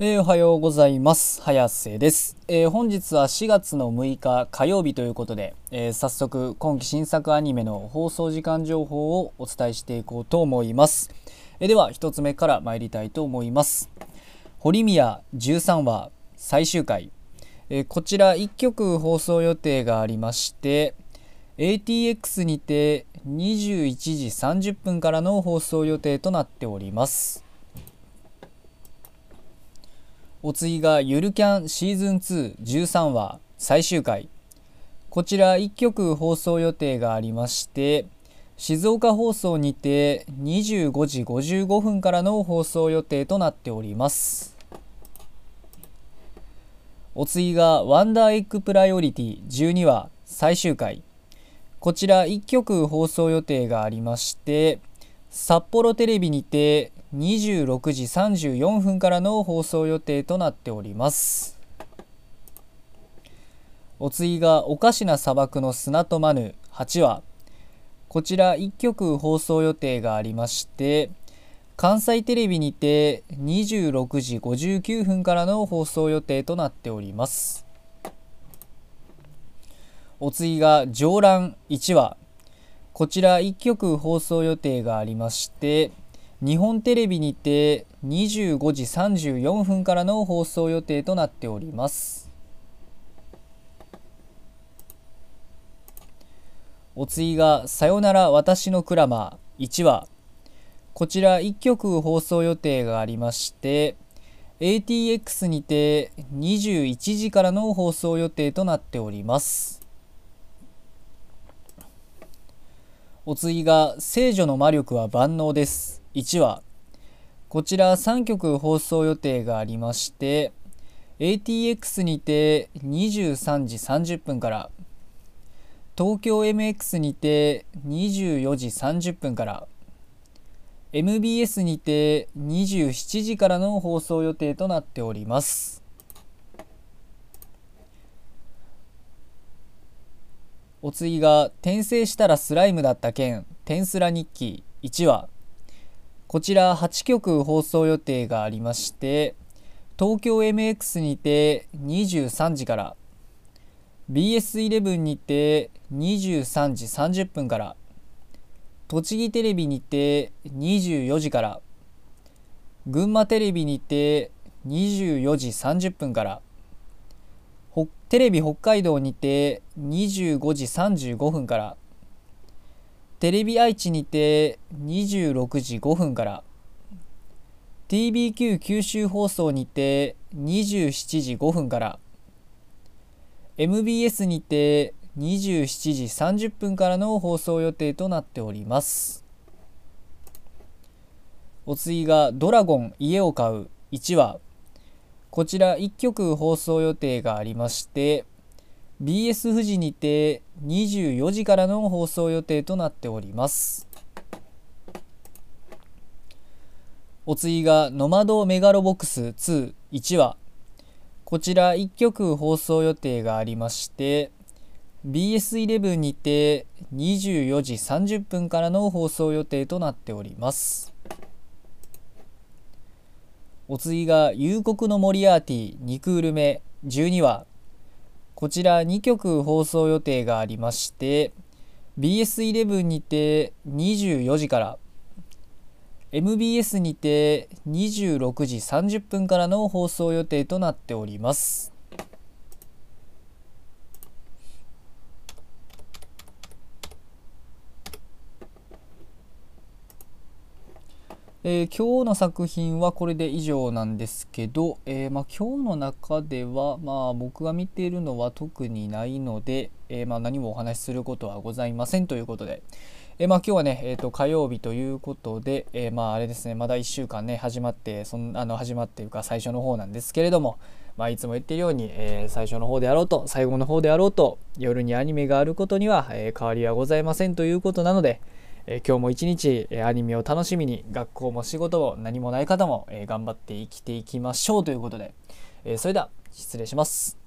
えー、おはようございます。早瀬です、えー、本日は4月の6日火曜日ということで、えー、早速今期新作アニメの放送時間情報をお伝えしていこうと思います。えでは1つ目から参りたいと思います。堀宮13話最終回、えこちら1曲放送予定がありまして ATX にて21時30分からの放送予定となっております。お次がゆるキャンシーズン2 13話最終回。こちら1局放送予定がありまして静岡放送にて25時55分からの放送予定となっております。お次がワンダーエッグプライオリティ12話最終回。こちら1局放送予定がありまして札幌テレビにて26時34分からの放送予定となっております。お次がおかしな砂漠の砂とマヌ8話こちら1曲放送予定がありまして関西テレビにて26時59分からの放送予定となっております。お次が上覧1話。こちら1曲放送予定がありまして日本テレビにて25時34分からの放送予定となっております。お次が「さよなら私のクラマー」1話。こちら1曲放送予定がありまして ATX にて21時からの放送予定となっております。お次が「聖女の魔力は万能です」1話。こちら3曲放送予定がありまして ATX にて23時30分から東京 MX にて24時30分から MBS にて27時からの放送予定となっております。お次が転生したらスライムだった件「転スラ日記」1話。こちら8曲放送予定がありまして東京 MX にて23時から BS11 にて23時30分から栃木テレビにて24時から群馬テレビにて24時30分からテレビ北海道にて25時35分からテレビ愛知にて26時5分から TBQ 九州放送にて27時5分から MBS にて27時30分からの放送予定となっております。お次が「ドラゴン家を買う」1話こちら1曲放送予定がありまして BS 富士にて24時からの放送予定となっております。お次が「ノマドメガロボックス21話」こちら1曲放送予定がありまして BS11 にて24時30分からの放送予定となっております。お次が「夕刻のモリアーティ2クール目12話」こちら2曲放送予定がありまして BS11 にて24時から MBS にて26時30分からの放送予定となっております。えー、今日の作品はこれで以上なんですけど、えー、まあ、今日の中では、まあ、僕が見ているのは特にないので、えー、まあ、何もお話しすることはございませんということで、えまあ、今日はね、えーと、火曜日ということで、えまあ、あれですねまだ1週間ね始まってそんあの始まっていうか最初の方なんですけれども、まあ、いつも言っているように、え最初の方であろうと最後の方であろうと夜にアニメがあることには、え変わりはございませんということなので、え今日も一日、えアニメを楽しみに学校も仕事も何もない方も、え頑張って生きていきましょうということで、えそれでは失礼します。